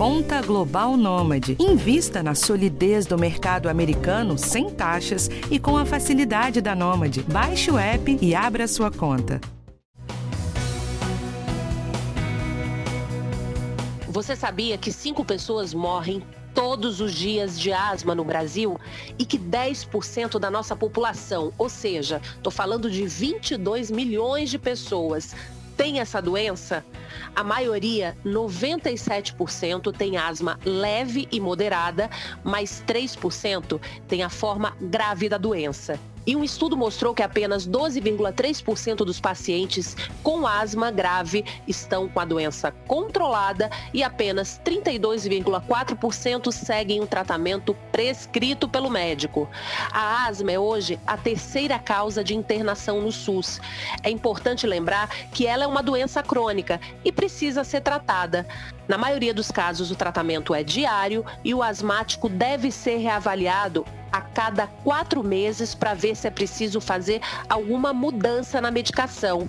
Conta Global Nômade. Invista na solidez do mercado americano sem taxas e com a facilidade da Nômade. Baixe o app e abra sua conta. Você sabia que cinco pessoas morrem todos os dias de asma no Brasil e que 10% da nossa população, ou seja, estou falando de 22 milhões de pessoas, tem essa doença? A maioria, 97%, tem asma leve e moderada, mas 3% tem a forma grave da doença. E um estudo mostrou que apenas 12,3% dos pacientes com asma grave estão com a doença controlada e apenas 32,4% seguem o tratamento prescrito pelo médico. A asma é hoje a terceira causa de internação no SUS. É importante lembrar que ela é uma doença crônica e precisa ser tratada. Na maioria dos casos, o tratamento é diário e o asmático deve ser reavaliado a cada quatro meses para ver se é preciso fazer alguma mudança na medicação.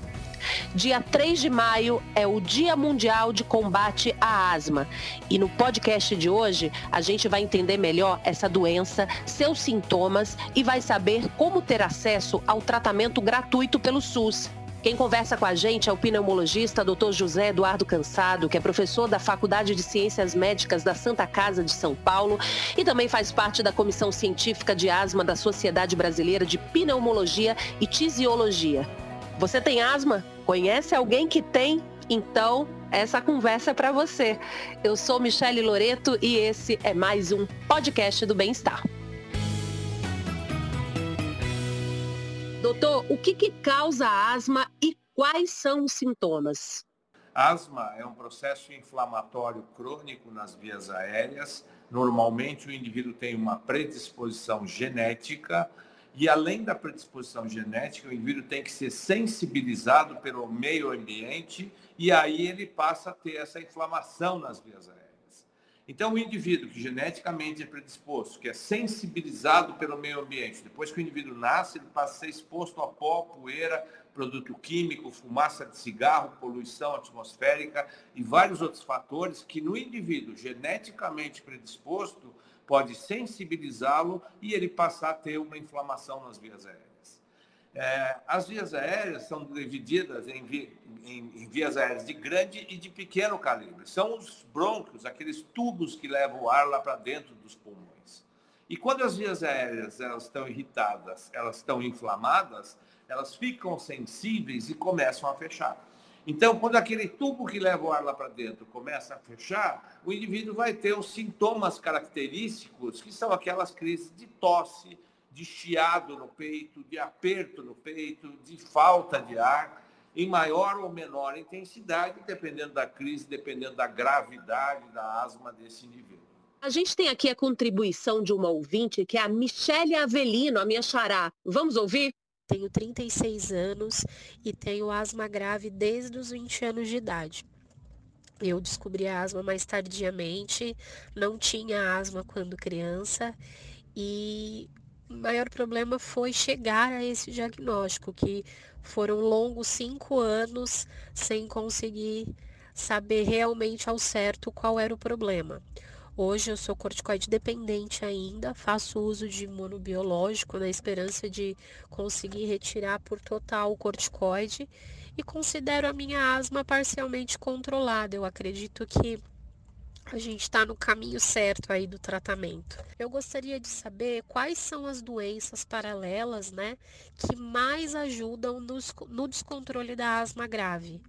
Dia 3 de maio é o Dia Mundial de Combate à Asma. E no podcast de hoje, a gente vai entender melhor essa doença, seus sintomas e vai saber como ter acesso ao tratamento gratuito pelo SUS. Quem conversa com a gente é o pneumologista Dr. José Eduardo Cansado, que é professor da Faculdade de Ciências Médicas da Santa Casa de São Paulo e também faz parte da Comissão Científica de Asma da Sociedade Brasileira de Pneumologia e Tisiologia. Você tem asma? Conhece alguém que tem? Então, essa conversa é para você. Eu sou Michele Loreto e esse é mais um podcast do Bem-Estar. Doutor, o que, que causa asma e quais são os sintomas? Asma é um processo inflamatório crônico nas vias aéreas. Normalmente o indivíduo tem uma predisposição genética e além da predisposição genética, o indivíduo tem que ser sensibilizado pelo meio ambiente e aí ele passa a ter essa inflamação nas vias aéreas. Então, o indivíduo que geneticamente é predisposto, que é sensibilizado pelo meio ambiente, depois que o indivíduo nasce, ele passa a ser exposto a pó, poeira, produto químico, fumaça de cigarro, poluição atmosférica e vários outros fatores que no indivíduo geneticamente predisposto pode sensibilizá-lo e ele passar a ter uma inflamação nas vias aéreas. É, as vias aéreas são divididas em, vi, em, em, vias aéreas de grande e de pequeno calibre. São os brônquios, aqueles tubos que levam o ar lá para dentro dos pulmões. E quando as vias aéreas elas estão irritadas, elas estão inflamadas, elas ficam sensíveis e começam a fechar. Então, quando aquele tubo que leva o ar lá para dentro começa a fechar, o indivíduo vai ter os sintomas característicos, que são aquelas crises de tosse, de chiado no peito, de aperto no peito, de falta de ar, em maior ou menor intensidade, dependendo da crise, dependendo da gravidade da asma desse indivíduo. A gente tem aqui a contribuição de uma ouvinte, que é a Michele Avelino, a minha xará. Vamos ouvir? Tenho 36 anos e tenho asma grave desde os 20 anos de idade. Eu descobri a asma mais tardiamente, não tinha asma quando criança e maior problema foi chegar a esse diagnóstico, que foram longos cinco anos sem conseguir saber realmente ao certo qual era o problema. Hoje eu sou corticoide dependente ainda, faço uso de imunobiológico na esperança de conseguir retirar por total o corticoide e considero a minha asma parcialmente controlada. Eu acredito que a gente está no caminho certo aí do tratamento. Eu gostaria de saber quais são as doenças paralelas, né, que mais ajudam no, descontrole da asma grave,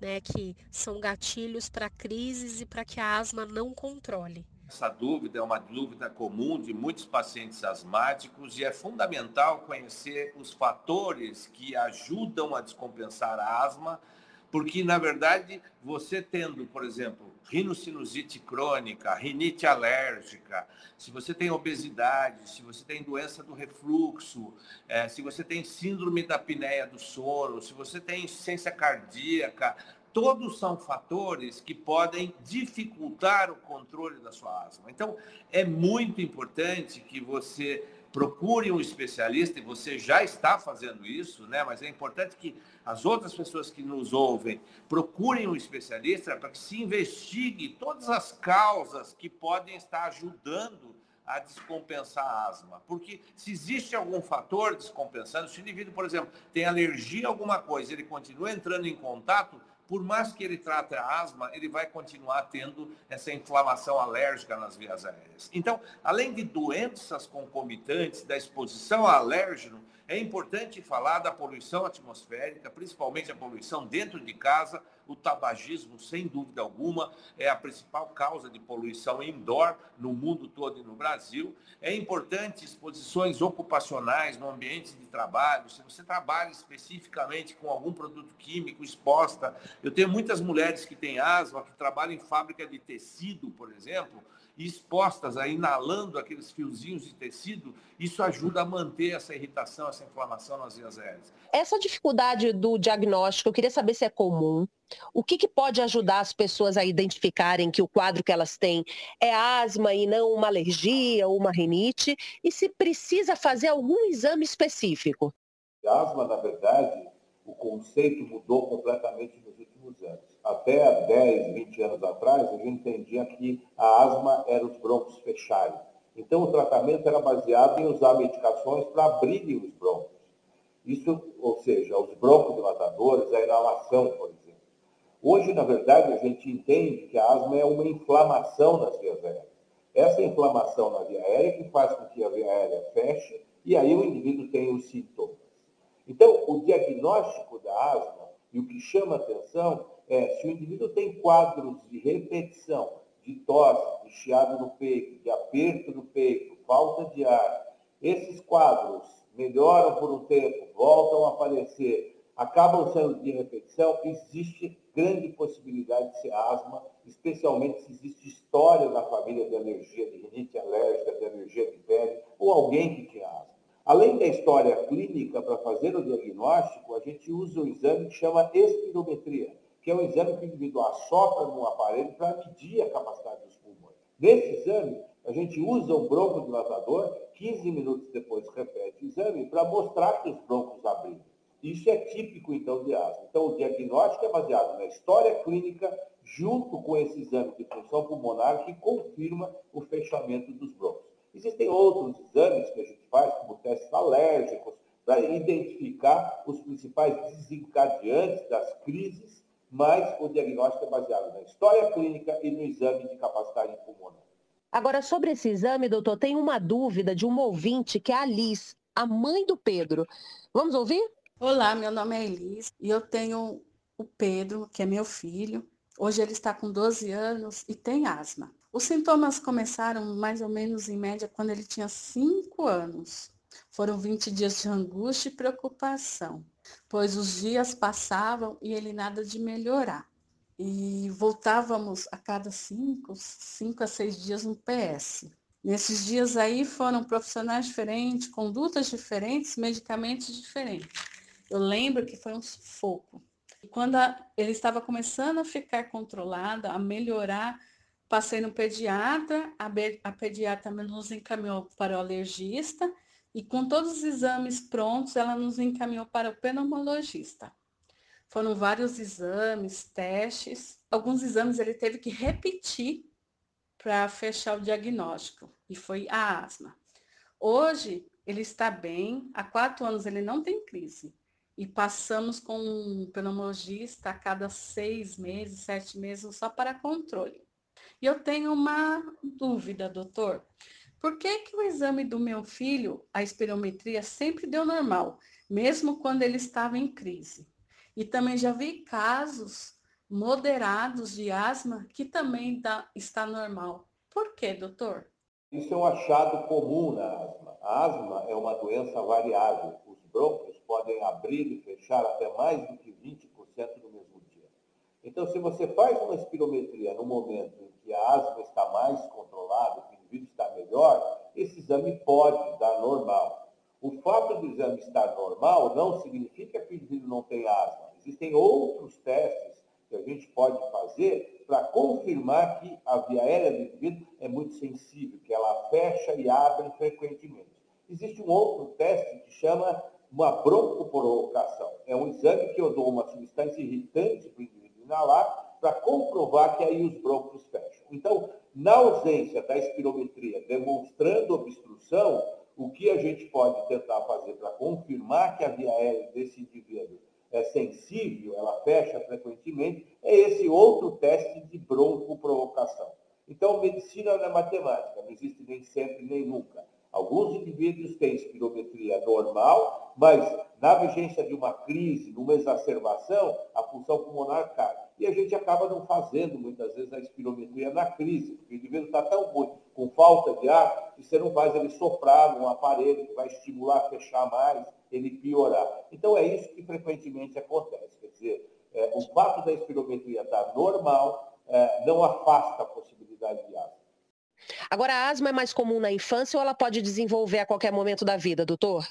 né, que são gatilhos para crises e para que a asma não controle. Essa dúvida é uma dúvida comum de muitos pacientes asmáticos e é fundamental conhecer os fatores que ajudam a descompensar a asma porque, na verdade, você tendo, por exemplo, rinocinusite crônica, rinite alérgica, se você tem obesidade, se você tem doença do refluxo, é, se você tem síndrome da apneia do sono, se você tem insuficiência cardíaca, todos são fatores que podem dificultar o controle da sua asma. Então, é muito importante que você procure um especialista, e você já está fazendo isso, né? mas é importante que as outras pessoas que nos ouvem procurem um especialista para que se investigue todas as causas que podem estar ajudando a descompensar a asma. Porque se existe algum fator descompensando, se o indivíduo, por exemplo, tem alergia a alguma coisa, ele continua entrando em contato, por mais que ele trate a asma, ele vai continuar tendo essa inflamação alérgica nas vias aéreas. Então, além de doenças concomitantes da exposição a alérgeno, é importante falar da poluição atmosférica, principalmente a poluição dentro de casa, o tabagismo, sem dúvida alguma, é a principal causa de poluição indoor no mundo todo e no Brasil. É importante exposições ocupacionais no ambiente de trabalho. Se você trabalha especificamente com algum produto químico exposta, eu tenho muitas mulheres que têm asma, que trabalham em fábrica de tecido, por exemplo, expostas, a inalando aqueles fiozinhos de tecido, isso ajuda a manter essa irritação, essa inflamação nas vias aéreas. Essa dificuldade do diagnóstico, eu queria saber se é comum. O que, que pode ajudar as pessoas a identificarem que o quadro que elas têm é asma e não uma alergia ou uma rinite? E se precisa fazer algum exame específico? A asma, na verdade, o conceito mudou completamente nos últimos anos até 10, 20 anos atrás, a gente entendia que a asma era os broncos fecharem. Então, o tratamento era baseado em usar medicações para abrirem os broncos. Isso, ou seja, os broncodilatadores, a inalação, por exemplo. Hoje, na verdade, a gente entende que a asma é uma inflamação nas vias aéreas. Essa inflamação na via aérea que faz com que a via aérea feche e aí o indivíduo tem os sintomas. Então, o diagnóstico da asma e o que chama atenção é, se o indivíduo tem quadros de repetição, de tosse, de chiado no peito, de aperto no peito, falta de ar, esses quadros melhoram por um tempo, voltam a aparecer, acabam sendo de repetição, existe grande possibilidade de ser asma, especialmente se existe história na família de alergia, de rinite alérgica, de alergia de pele, ou alguém que tinha asma. Além da história clínica, para fazer o diagnóstico, a gente usa o exame que chama espirometria que é um exame que o indivíduo assopra num aparelho para medir a capacidade dos pulmões. Nesse exame, a gente usa o broncodilatador, 15 minutos depois repete o exame, para mostrar que os broncos abriram. Isso é típico, então, de asma. Então, o diagnóstico é baseado na história clínica, junto com esse exame de função pulmonar, que confirma o fechamento dos broncos. Existem outros exames que a gente faz, como testes alérgicos, para identificar os principais desencadeantes das crises mas o diagnóstico é baseado na história clínica e no exame de capacidade pulmonar. Agora, sobre esse exame, doutor, tem uma dúvida de uma ouvinte, que é a Liz, a mãe do Pedro. Vamos ouvir? Olá, meu nome é Elis e eu tenho o Pedro, que é meu filho. Hoje ele está com 12 anos e tem asma. Os sintomas começaram mais ou menos em média quando ele tinha 5 anos. Foram 20 dias de angústia e preocupação pois os dias passavam e ele nada de melhorar. E voltávamos a cada cinco, cinco a seis dias no PS. Nesses dias aí foram profissionais diferentes, condutas diferentes, medicamentos diferentes. Eu lembro que foi um sufoco. Quando a, ele estava começando a ficar controlado, a melhorar, passei no pediatra, a, a pediatra nos encaminhou para o alergista e com todos os exames prontos, ela nos encaminhou para o pneumologista. Foram vários exames, testes. Alguns exames ele teve que repetir para fechar o diagnóstico, e foi a asma. Hoje, ele está bem, há quatro anos ele não tem crise. E passamos com um pneumologista a cada seis meses, sete meses, só para controle. E eu tenho uma dúvida, doutor. Por que, que o exame do meu filho, a espirometria, sempre deu normal, mesmo quando ele estava em crise? E também já vi casos moderados de asma que também dá, está normal. Por que, doutor? Isso é um achado comum na asma. A asma é uma doença variável. Os brônquios podem abrir e fechar até mais do que 20% no mesmo dia. Então, se você faz uma espirometria no momento em que a asma está mais controlada, indivíduo está melhor, esse exame pode dar normal. O fato do exame estar normal não significa que o indivíduo não tem asma. Existem outros testes que a gente pode fazer para confirmar que a via aérea do indivíduo é muito sensível, que ela fecha e abre frequentemente. Existe um outro teste que chama uma broncoprovocação. É um exame que eu dou uma substância irritante para o indivíduo inalar para comprovar que aí os brônquios fecham. Então, na ausência da espirometria demonstrando obstrução, o que a gente pode tentar fazer para confirmar que a via aérea desse indivíduo é sensível, ela fecha frequentemente, é esse outro teste de broncoprovocação. Então, medicina não é matemática, não existe nem sempre nem nunca. Alguns indivíduos têm espirometria normal, mas na vigência de uma crise, numa exacerbação, a função pulmonar cai. E a gente acaba não fazendo, muitas vezes, a espirometria na crise, porque o indivíduo está tão ruim, com falta de ar, que você não faz ele soprar num aparelho que vai estimular fechar mais, ele piorar. Então, é isso que frequentemente acontece. Quer dizer, é, o fato da espirometria estar normal é, não afasta a possibilidade de asma. Agora, a asma é mais comum na infância ou ela pode desenvolver a qualquer momento da vida, doutor?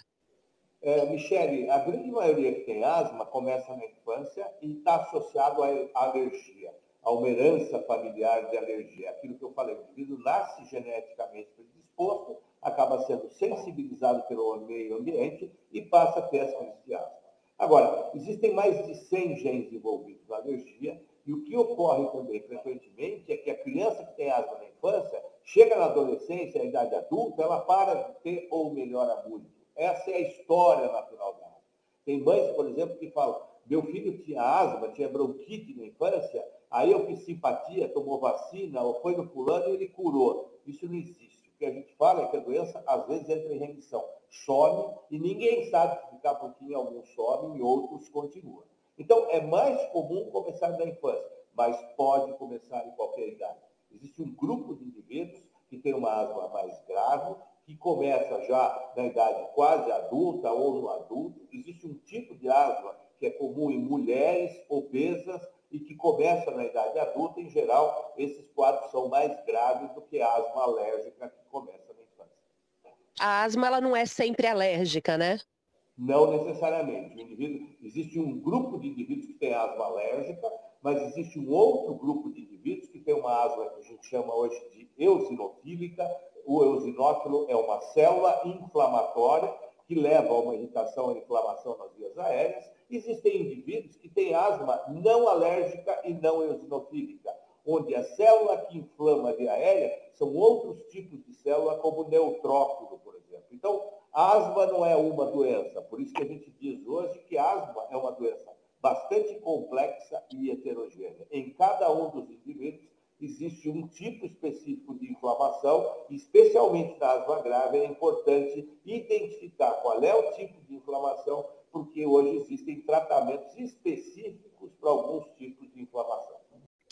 É, Michele, a grande maioria que tem asma começa na infância e está associado à alergia, a uma herança familiar de alergia. Aquilo que eu falei, o indivíduo nasce geneticamente predisposto, acaba sendo sensibilizado pelo meio ambiente e passa a ter as crises de asma. Agora, existem mais de 100 genes envolvidos na alergia e o que ocorre também frequentemente é que a criança que tem asma na infância, chega na adolescência, na idade adulta, ela para de ter ou melhora muito. Essa é a história natural da asma. Tem mães, por exemplo, que falam, meu filho tinha asma, tinha bronquite na infância, aí eu fiz simpatia, tomou vacina, ou foi no fulano e ele curou. Isso não existe. O que a gente fala é que a doença, às vezes, entra em remissão. Some e ninguém sabe explicar por que alguns somem e outros continuam. Então, é mais comum começar na infância, mas pode começar em qualquer idade. Existe um grupo de indivíduos que tem uma asma mais grave, que começa já na idade quase adulta ou no adulto. Existe um tipo de asma que é comum em mulheres obesas e que começa na idade adulta. Em geral, esses quadros são mais graves do que a asma alérgica que começa na infância. A asma ela não é sempre alérgica, né? Não necessariamente. Existe um grupo de indivíduos que tem asma alérgica, mas existe um outro grupo de indivíduos que tem uma asma que a gente chama hoje de eosinofílica. O eosinófilo é uma célula inflamatória que leva a uma irritação e inflamação nas vias aéreas. Existem indivíduos que têm asma não alérgica e não eosinofílica, onde a célula que inflama a via aérea são outros tipos de célula, como neutrófilo, por exemplo. Então, Asma não é uma doença, por isso que a gente diz hoje que asma é uma doença bastante complexa e heterogênea. Em cada um dos indivíduos existe um tipo específico de inflamação, especialmente na asma grave, é importante identificar qual é o tipo de inflamação, porque hoje existem tratamentos específicos para alguns tipos de inflamação.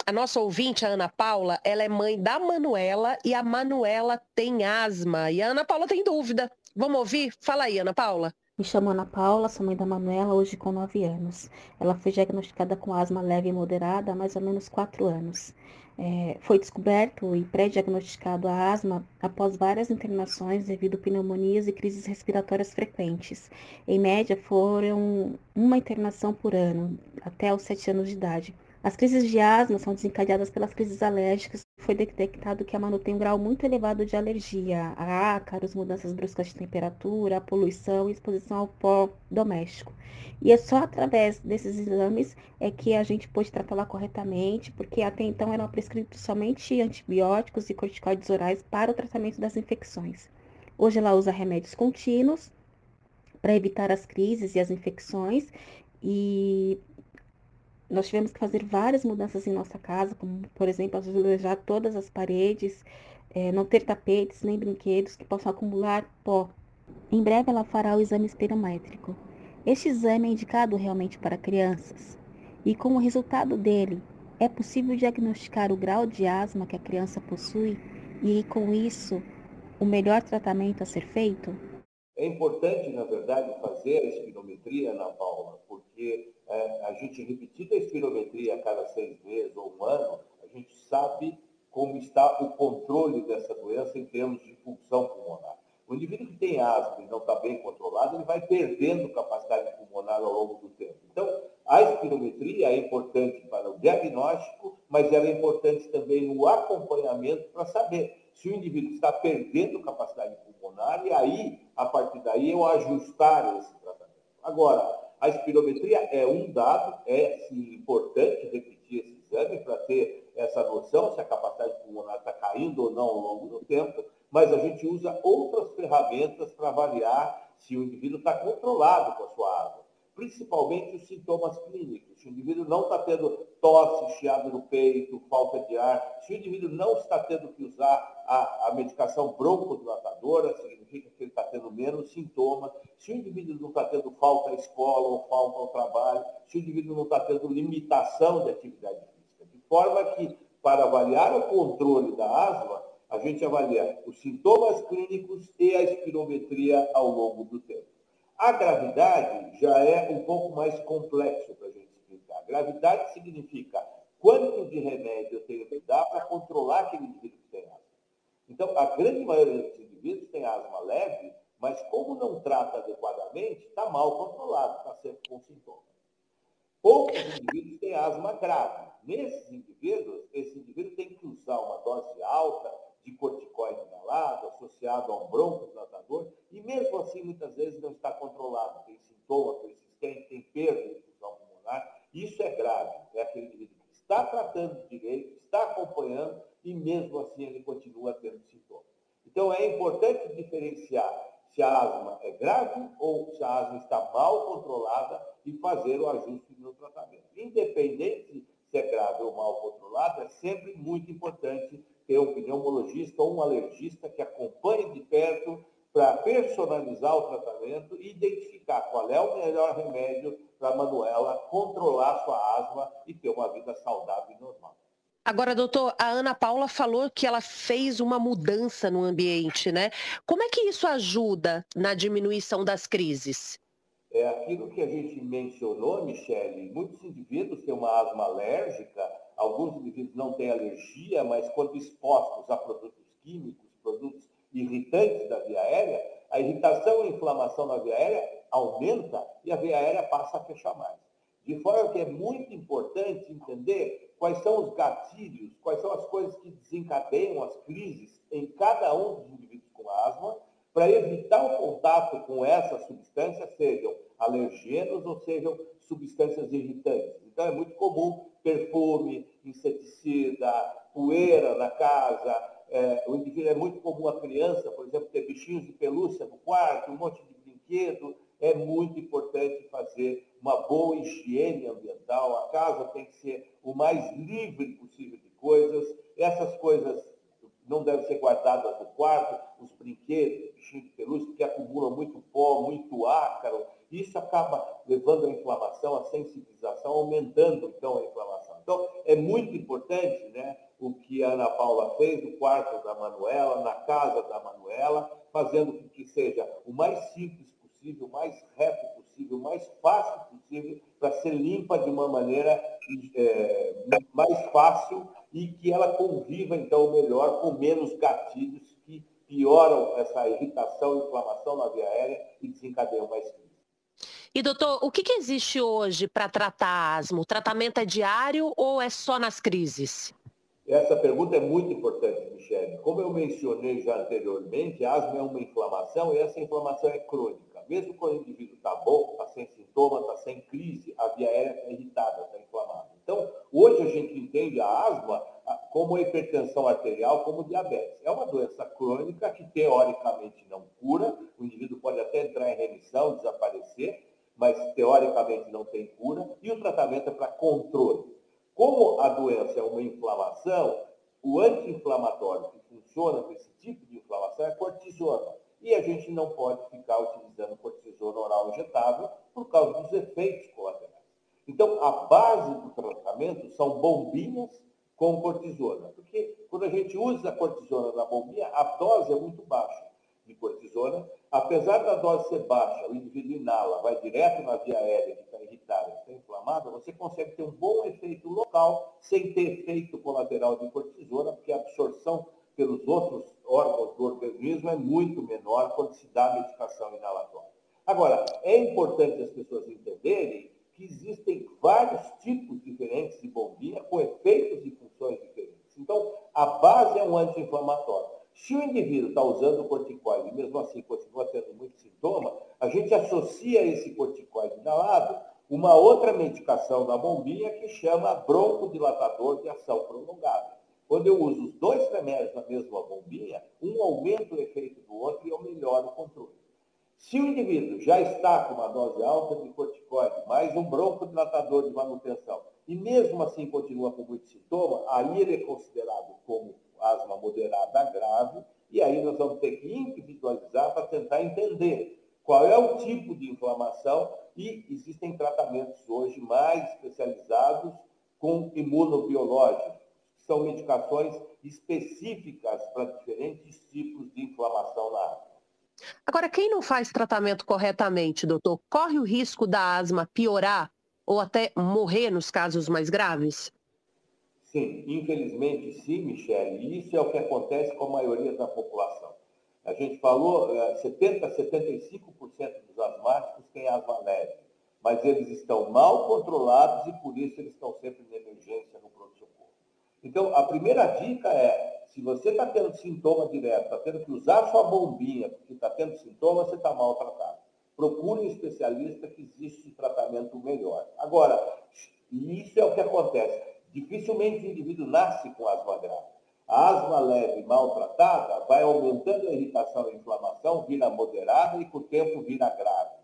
A nossa ouvinte, a Ana Paula, ela é mãe da Manuela e a Manuela tem asma. E a Ana Paula tem dúvida. Vamos ouvir? Fala aí, Ana Paula. Me chamo Ana Paula, sou mãe da Manuela, hoje com 9 anos. Ela foi diagnosticada com asma leve e moderada há mais ou menos 4 anos. É, foi descoberto e pré-diagnosticado a asma após várias internações devido a pneumonias e crises respiratórias frequentes. Em média, foram uma internação por ano, até os 7 anos de idade. As crises de asma são desencadeadas pelas crises alérgicas. Foi detectado que a Manu tem um grau muito elevado de alergia a ácaros, mudanças bruscas de temperatura, poluição e exposição ao pó doméstico. E é só através desses exames é que a gente pôde tratá-la corretamente, porque até então eram prescritos somente antibióticos e corticoides orais para o tratamento das infecções. Hoje ela usa remédios contínuos para evitar as crises e as infecções e nós tivemos que fazer várias mudanças em nossa casa, como, por exemplo, azulejar todas as paredes, é, não ter tapetes nem brinquedos que possam acumular pó. Em breve ela fará o exame espirométrico. Este exame é indicado realmente para crianças e com o resultado dele é possível diagnosticar o grau de asma que a criança possui e com isso o melhor tratamento a ser feito? É importante, na verdade, fazer a espirometria, Ana Paula, porque é, a gente repetir a espirometria a cada seis meses ou um ano, a gente sabe como está o controle dessa doença em termos de função pulmonar. O indivíduo que tem asma e não está bem controlado, ele vai perdendo capacidade pulmonar ao longo do tempo. Então, a espirometria é importante para o diagnóstico, mas ela é importante também no acompanhamento para saber se o indivíduo está perdendo capacidade pulmonar pulmonar e aí, a partir daí, eu ajustar esse tratamento. Agora, a espirometria é um dado, é sim, importante repetir esse exame para ter essa noção se a capacidade pulmonar está caindo ou não ao longo do tempo, mas a gente usa outras ferramentas para avaliar se o indivíduo está controlado com a sua asma principalmente os sintomas clínicos. Se o indivíduo não está tendo tosse, chiado no peito, falta de ar, se o indivíduo não está tendo que usar a, a medicação broncodilatadora, menos sintomas. Se o indivíduo não está tendo falta à escola ou falta ao trabalho, se o indivíduo não está tendo limitação de atividade física. De forma que, para avaliar o controle da asma, a gente avalia os sintomas clínicos e a espirometria ao longo do tempo. A gravidade já é um pouco mais complexo para a gente explicar. Gravidade significa quanto de remédio eu tenho que dar para controlar aquele indivíduo que tem asma. Então, a grande maioria dos indivíduos tem asma leve, mas como não trata adequadamente, está mal controlado, está sempre com sintomas. Poucos indivíduos têm asma grave. Nesses indivíduos, esse indivíduo tem que usar uma dose alta de corticoide inalado, associado a um broncodilatador, e mesmo assim, muitas vezes, não está controlado. Tem sintoma persistente, tem perda de fusão pulmonar. Isso é grave. É aquele indivíduo que está tratando direito, está acompanhando, e mesmo assim ele continua tendo sintomas. Então, é importante diferenciar se a asma é grave ou se a asma está mal controlada e fazer o ajuste no tratamento. Independente se é grave ou mal controlado, é sempre muito importante ter um pneumologista ou um alergista que acompanhe de perto para personalizar o tratamento e identificar qual é o melhor remédio para a Manuela controlar sua asma e ter uma vida saudável e normal. Agora, doutor, a Ana Paula falou que ela fez uma mudança no ambiente, né? Como é que isso ajuda na diminuição das crises? É aquilo que a gente mencionou, Michele. Muitos indivíduos têm uma asma alérgica Alguns indivíduos não têm alergia, mas quando expostos a produtos químicos, produtos irritantes da via aérea, a irritação e a inflamação na via aérea aumenta e a via aérea passa a fechar mais. De forma que é muito importante entender quais são os gatilhos, quais são as coisas que desencadeiam as crises em cada um dos indivíduos com asma, para evitar o contato com essas substâncias, sejam alergenos ou sejam substâncias irritantes. Então é muito comum perfume, inseticida, poeira na casa. É, o indivíduo é muito comum a criança, por exemplo, ter bichinhos de pelúcia no quarto, um monte de brinquedo. É muito importante fazer uma boa higiene ambiental. A casa tem que ser o mais livre possível de coisas. Essas coisas não devem ser guardadas no quarto, os brinquedos, bichinhos de pelúcia, que acumulam muito pó, muito ácaro. Isso acaba levando a inflamação, a sensibilização, aumentando então a inflamação. Então, é muito importante né, o que a Ana Paula fez no quarto da Manuela, na casa da Manuela, fazendo com que seja o mais simples possível, o mais reto possível, o mais fácil possível, para ser limpa de uma maneira é, mais fácil e que ela conviva, então, melhor com menos gatilhos que pioram essa irritação e inflamação na via aérea e desencadeiam mais e doutor, o que, que existe hoje para tratar asma? O tratamento é diário ou é só nas crises? Essa pergunta é muito importante, Michele. Como eu mencionei já anteriormente, asma é uma inflamação e essa inflamação é crônica. Mesmo quando o indivíduo está bom, está sem sintoma, está sem crise, a via aérea está irritada, está inflamada. Então, hoje a gente entende a asma como a hipertensão arterial, como diabetes. É uma doença crônica que teoricamente não cura, o indivíduo pode até entrar em remissão, desaparecer, mas teoricamente não tem cura, e o tratamento é para controle. Como a doença é uma inflamação, o anti-inflamatório que funciona com esse tipo de inflamação é cortisona. E a gente não pode ficar utilizando cortisona oral injetável por causa dos efeitos colaterais. Então, a base do tratamento são bombinhas com cortisona. Porque quando a gente usa a cortisona na bombinha, a dose é muito baixa de cortisona. Apesar da dose ser baixa, o indivíduo inala, vai direto na via aérea que está irritada, está inflamada, você consegue ter um bom efeito local sem ter efeito colateral de cortisona, porque a absorção pelos outros é muito menor quando se dá a medicação inalatória. Agora, é importante as pessoas entenderem que existem vários tipos diferentes de bombinha com efeitos e funções diferentes. Então, a base é um anti-inflamatório. Se o indivíduo está usando corticoide e mesmo assim continua tendo muito sintoma, a gente associa esse corticoide inalado uma outra medicação na bombinha que chama broncodilatador de ação prolongada. Quando eu uso os dois remédios na mesma bombinha, um aumenta o efeito do outro e eu melhoro o controle. Se o indivíduo já está com uma dose alta de corticoide, mais um broncodilatador de manutenção, e mesmo assim continua com muito sintoma, aí ele é considerado como asma moderada grave, e aí nós vamos ter que individualizar para tentar entender qual é o tipo de inflamação e existem tratamentos hoje mais especializados com imunobiológicos, são medicações específicas para diferentes tipos de inflamação na asma. Agora, quem não faz tratamento corretamente, doutor, corre o risco da asma piorar ou até morrer nos casos mais graves? Sim, infelizmente sim, Michele. E isso é o que acontece com a maioria da população. A gente falou, 70% a 75% dos asmáticos têm asma leve, mas eles estão mal controlados e por isso eles estão sempre na emergência, no pronto-socorro. Então, a primeira dica é, se você está tendo sintoma direto, está tendo que usar sua bombinha porque está tendo sintoma, você está mal tratado. Procure um especialista que existe tratamento melhor. Agora, isso é o que acontece. Dificilmente o indivíduo nasce com asma grave. A asma leve maltratada vai aumentando a irritação e a inflamação, vira moderada e, com o tempo, vira grave.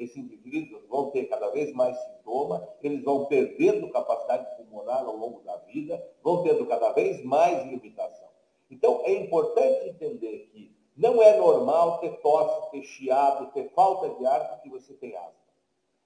Esses indivíduos vão ter cada vez mais sintoma, eles vão perdendo capacidade pulmonar ao longo da vida, vão tendo cada vez mais limitação. Então, é importante entender que não é normal ter tosse, ter chiado, ter falta de ar porque você tem asma.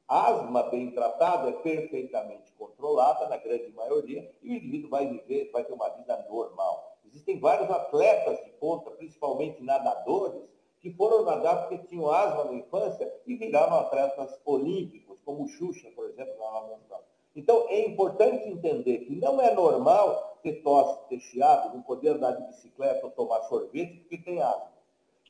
Asma bem tratada é perfeitamente controlada, na grande maioria, e o indivíduo vai viver, vai ter uma vida normal. Existem vários atletas de ponta, principalmente nadadores, que foram nadar porque tinham asma na infância e viraram atletas olímpicos, como o Xuxa, por exemplo, na natação. Então, é importante entender que não é normal ter tosse, ter chiado, não poder andar de bicicleta ou tomar sorvete porque tem asma.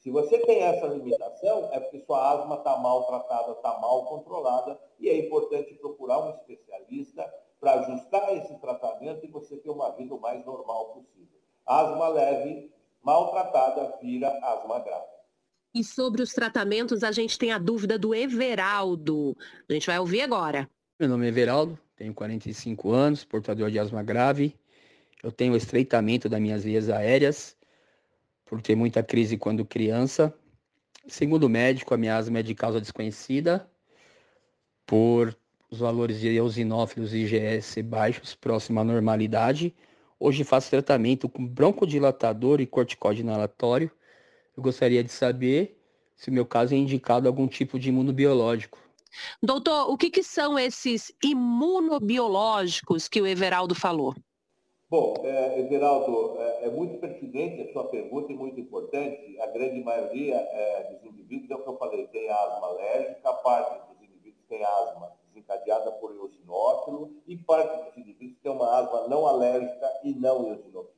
Se você tem essa limitação, é porque sua asma está mal tratada, está mal controlada, e é importante procurar um especialista para ajustar esse tratamento e você ter uma vida o mais normal possível. Asma leve, mal tratada, vira asma grave. E sobre os tratamentos, a gente tem a dúvida do Everaldo. A gente vai ouvir agora. Meu nome é Everaldo, tenho 45 anos, portador de asma grave. Eu tenho estreitamento das minhas vias aéreas, por ter muita crise quando criança. Segundo o médico, a minha asma é de causa desconhecida, por os valores de eosinófilos e IgS baixos, próximo à normalidade. Hoje faço tratamento com broncodilatador e corticóide inalatório. Eu gostaria de saber se o meu caso é indicado algum tipo de imunobiológico. Doutor, o que, que são esses imunobiológicos que o Everaldo falou? Bom, é, Everaldo, é, é, muito pertinente a sua pergunta e muito importante. A grande maioria é, dos indivíduos, é o que eu falei, tem asma alérgica, parte dos indivíduos tem asma desencadeada por eosinófilo e parte dos indivíduos tem uma asma não alérgica e não eosinofílica.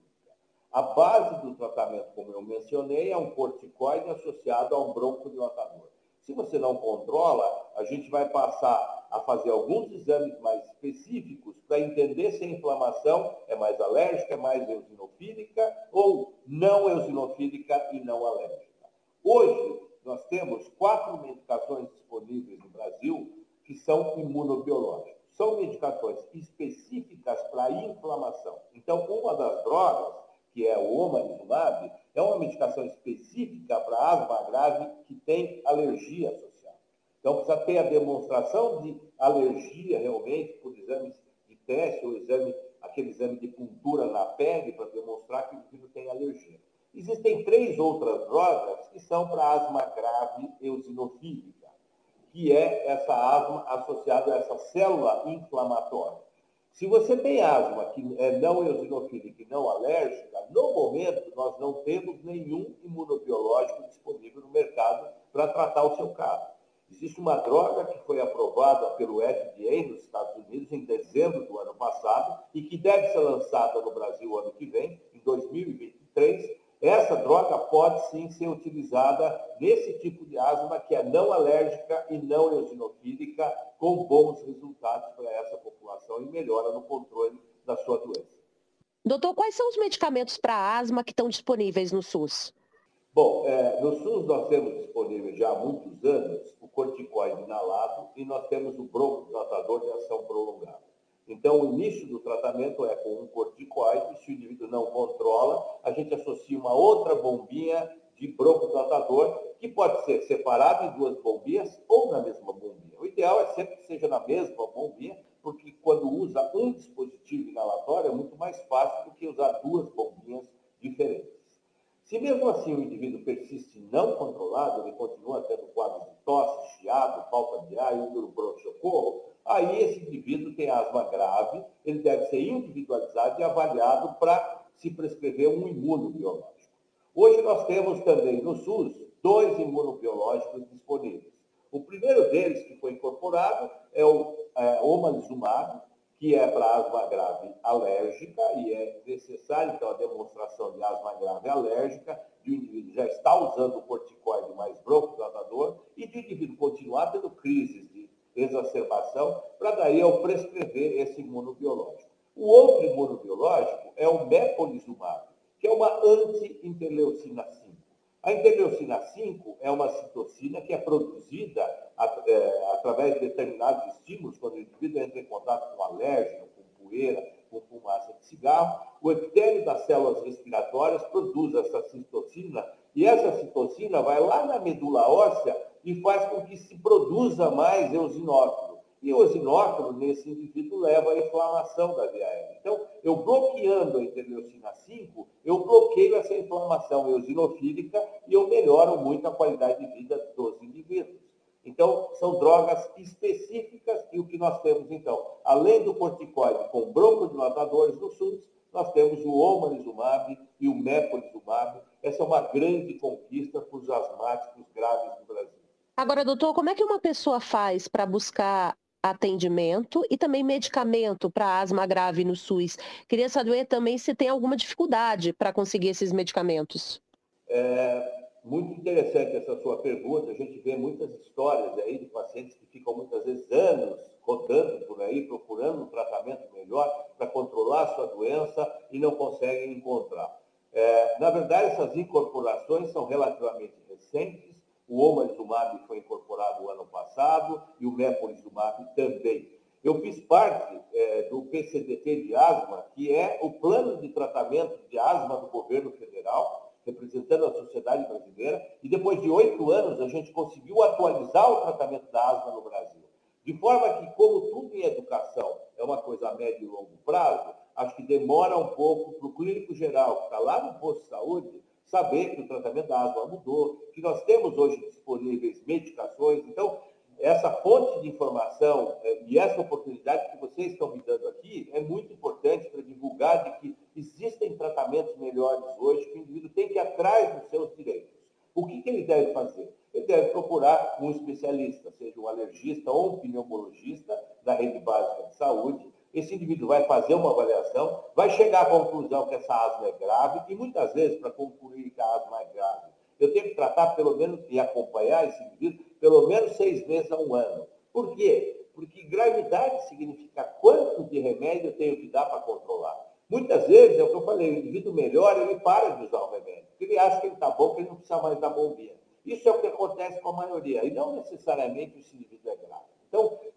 A base do tratamento, como eu mencionei, é um corticoide associado a um broncodilatador. Se você não controla, a gente vai passar a fazer alguns exames mais específicos para entender se a inflamação é mais alérgica, é mais eosinofílica ou não eosinofílica e não alérgica. Hoje, nós temos quatro medicações disponíveis no Brasil que são imunobiológicas. São medicações específicas para inflamação. Então, uma das drogas, que é o omalizumab, é uma medicação específica para asma grave que tem alergia associada. Então, precisa ter a demonstração de alergia realmente por exames de teste ou exame, aquele exame de puntura na pele para demonstrar que o indivíduo tem alergia. Existem três outras drogas que são para asma grave eosinofílica, que é essa asma associada a essa célula inflamatória. Se você tem asma que é não eosinofílica e não alérgica, no momento nós não temos nenhum imunobiológico disponível no mercado para tratar o seu caso. Existe uma droga que foi aprovada pelo FDA nos Estados Unidos em dezembro do ano passado e que deve ser lançada no Brasil ano que vem, em 2023, essa droga pode sim ser utilizada nesse tipo de asma que é não alérgica e não eosinofílica, com bons resultados para essa população e melhora no controle da sua doença. Doutor, quais são os medicamentos para asma que estão disponíveis no SUS? Bom, é, no SUS nós temos disponível já há muitos anos o corticoide inalado e nós temos o broncodilatador de ação prolongada. Então, o início do tratamento é com um corticoide, se o indivíduo não controla, a gente associa uma outra bombinha de broncodilatador, que pode ser separado em duas bombinhas ou na mesma bombinha. O ideal é sempre que seja na mesma bombinha, quando usa um dispositivo inalatório é muito mais fácil do que usar duas bombinhas diferentes. Se mesmo assim o indivíduo persiste não controlado, ele continua tendo quadros de tosse, chiado, falta de ar e útero pronto-socorro, aí esse indivíduo tem asma grave, ele deve ser individualizado e avaliado para se prescrever um imunobiológico. Hoje nós temos também no SUS dois imunobiológicos disponíveis. O primeiro deles que foi incorporado é o é, omalizumab, que é para asma grave alérgica, e é necessário, então, a demonstração de asma grave alérgica, de o indivíduo já está usando o corticoide mais broncodilatador, e de indivíduo continuar tendo crises de exacerbação, para daí eu prescrever esse imunobiológico. O outro imunobiológico é o mepolizumab, que é uma anti-interleucina 5. A interleucina 5 é uma citocina que é produzida é, através de determinados estímulos, quando o indivíduo entra em contato com alérgeno, com poeira, com fumaça de cigarro, o epitélio das células respiratórias produz essa citocina e essa citocina vai lá na medula óssea e faz com que se produza mais eosinófilo. E o eosinófilo, nesse indivíduo, leva à inflamação da aérea. Então, eu bloqueando a interleucina 5, eu bloqueio essa inflamação eosinofílica e eu melhoro muito a qualidade de vida dos indivíduos. Então, são drogas específicas e o que nós temos, então, além do corticoide com broncodilatadores no SUS, nós temos o omalizumab e o mepolizumab. Essa é uma grande conquista para os asmáticos graves do Brasil. Agora, doutor, como é que uma pessoa faz para buscar atendimento e também medicamento para asma grave no SUS. Queria saber também se tem alguma dificuldade para conseguir esses medicamentos. É muito interessante essa sua pergunta. A gente vê muitas histórias aí de pacientes que ficam muitas vezes anos rodando por aí, procurando um tratamento melhor para controlar a sua doença e não conseguem encontrar. É, na verdade, essas incorporações são relativamente recentes o omalizumab foi incorporado ano passado e o mepolizumab também. Eu fiz parte é, do PCDT de asma, que é o plano de tratamento de asma do governo federal, representando a sociedade brasileira, e depois de oito anos a gente conseguiu atualizar o tratamento da asma no Brasil. De forma que, como tudo em educação é uma coisa a médio e longo prazo, acho que demora um pouco para o clínico geral, que está lá no posto de saúde, saber que o tratamento da asma mudou, que nós temos hoje disponíveis medicações. Então, essa fonte de informação eh, e essa oportunidade que vocês estão me dando aqui é muito importante para divulgar de que existem tratamentos melhores hoje, que o indivíduo tem que ir atrás dos seus direitos. O que, que ele deve fazer? Ele deve procurar um especialista, seja um alergista ou um pneumologista da rede básica de saúde, esse indivíduo vai fazer uma avaliação, vai chegar à conclusão que essa asma é grave, e muitas vezes, para concluir que a asma é grave, eu tenho que tratar pelo menos e acompanhar esse indivíduo pelo menos seis meses a um ano. Por quê? Porque gravidade significa quanto de remédio eu tenho que dar para controlar. Muitas vezes, é o que eu falei, o indivíduo melhora, ele para de usar o remédio, porque ele acha que ele está bom, que ele não precisa mais da bombinha. Isso é o que acontece com a maioria, e não necessariamente esse indivíduo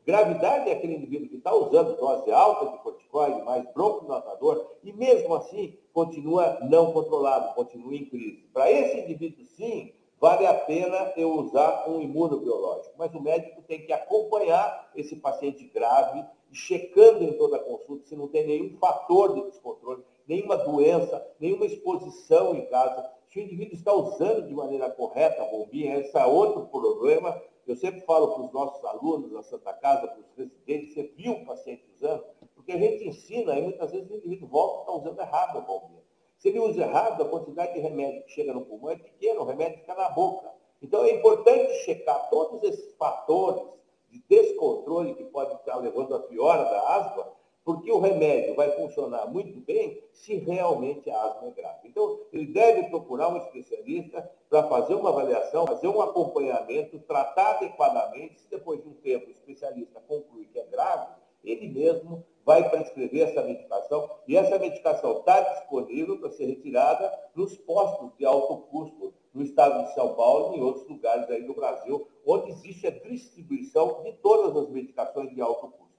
gravidade é aquele indivíduo que está usando dose alta de corticoide, mais broncodilatador, e mesmo assim continua não controlado, continua em crise. Para esse indivíduo, sim, vale a pena eu usar um imunobiológico. Mas o médico tem que acompanhar esse paciente grave, checando em toda a consulta se não tem nenhum fator de descontrole, nenhuma doença, nenhuma exposição em casa. Se o indivíduo está usando de maneira correta a bombinha, esse é outro problema eu sempre falo para os nossos alunos da Santa Casa, para os residentes, você viu o paciente usando? Porque a gente ensina e muitas vezes o indivíduo volta e está usando errado a bombinha. Se ele usa errado, a quantidade de remédio que chega no pulmão é pequena, o remédio fica na boca. Então é importante checar todos esses fatores de descontrole que pode estar levando à piora da asma porque o remédio vai funcionar muito bem se realmente a asma é grave. Então, ele deve procurar um especialista para fazer uma avaliação, fazer um acompanhamento, tratar adequadamente. Se depois de um tempo o especialista concluir que é grave, ele mesmo vai prescrever essa medicação e essa medicação está disponível para ser retirada nos postos de alto custo no estado de São Paulo e em outros lugares aí do Brasil, onde existe a distribuição de todas as medicações de alto custo.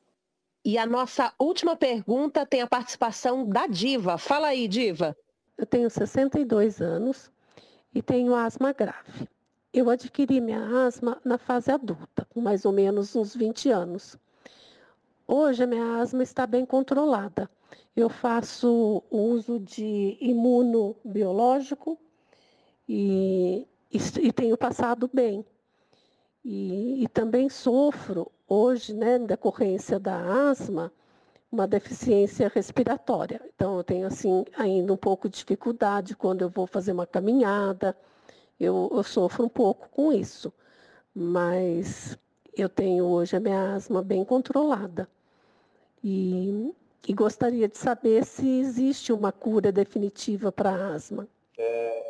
E a nossa última pergunta tem a participação da Diva. Fala aí, Diva. Eu tenho 62 anos e tenho asma grave. Eu adquiri minha asma na fase adulta, com mais ou menos uns 20 anos. Hoje a minha asma está bem controlada. Eu faço uso de imunobiológico e, e, e tenho passado bem. E, e, também sofro hoje, né, em decorrência da asma, uma deficiência respiratória. Então, eu tenho, assim, ainda um pouco de dificuldade quando eu vou fazer uma caminhada, eu, eu sofro um pouco com isso. Mas eu tenho hoje a minha asma bem controlada. E, e gostaria de saber se existe uma cura definitiva para a asma.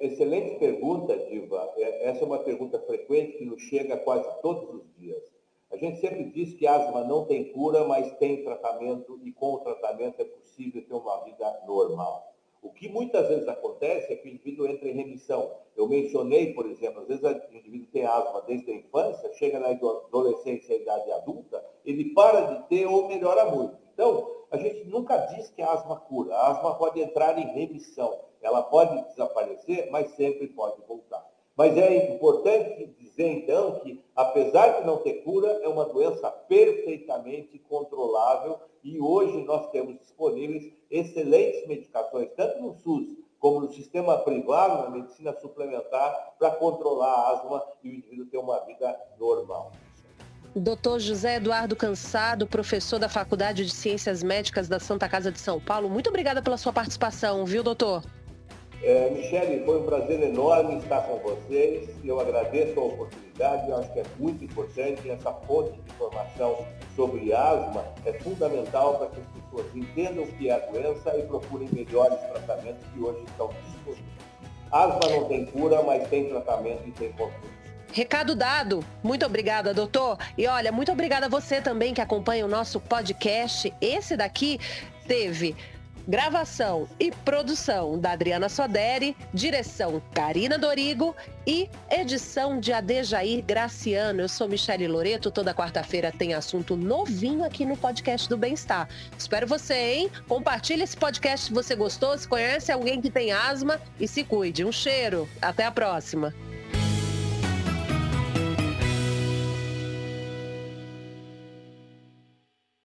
Excelente pergunta, Diva. É, essa é uma pergunta frequente que nos chega quase todos os dias. A gente sempre diz que asma não tem cura, mas tem tratamento e com o tratamento é possível ter uma vida normal. O que muitas vezes acontece é que o indivíduo entra em remissão. Eu mencionei, por exemplo, às vezes o indivíduo tem asma desde a infância, chega na adolescência e idade adulta, ele para de ter ou melhora muito. Então, a gente nunca diz que a asma cura. A asma pode entrar em remissão. Ela pode desaparecer, mas sempre pode voltar. Mas é importante dizer, então, que apesar de não ter cura, é uma doença perfeitamente controlável e hoje nós temos disponíveis excelentes medicações, tanto no SUS como no sistema privado, na medicina suplementar, para controlar a asma e o indivíduo ter uma vida normal. Doutor José Eduardo Cansado, professor da Faculdade de Ciências Médicas da Santa Casa de São Paulo, muito obrigada pela sua participação, viu, doutor? É, Michele, foi um prazer enorme estar com vocês. Eu agradeço a oportunidade. Eu acho que é muito importante essa fonte de informação sobre asma é fundamental para que as pessoas entendam o que é a doença e procurem melhores tratamentos que hoje estão disponíveis. Asma não tem cura, mas tem tratamento e tem controle. Recado dado. Muito obrigada, doutor. E olha, muito obrigada a você também que acompanha o nosso podcast. Esse daqui teve Gravação e produção da Adriana Soderi, direção Karina Dorigo e edição de Adejair Graciano. Eu sou Michele Loreto, toda quarta-feira tem assunto novinho aqui no podcast do Bem-Estar. Espero você, hein? Compartilhe esse podcast se você gostou, se conhece alguém que tem asma e se cuide. Um cheiro. Até a próxima.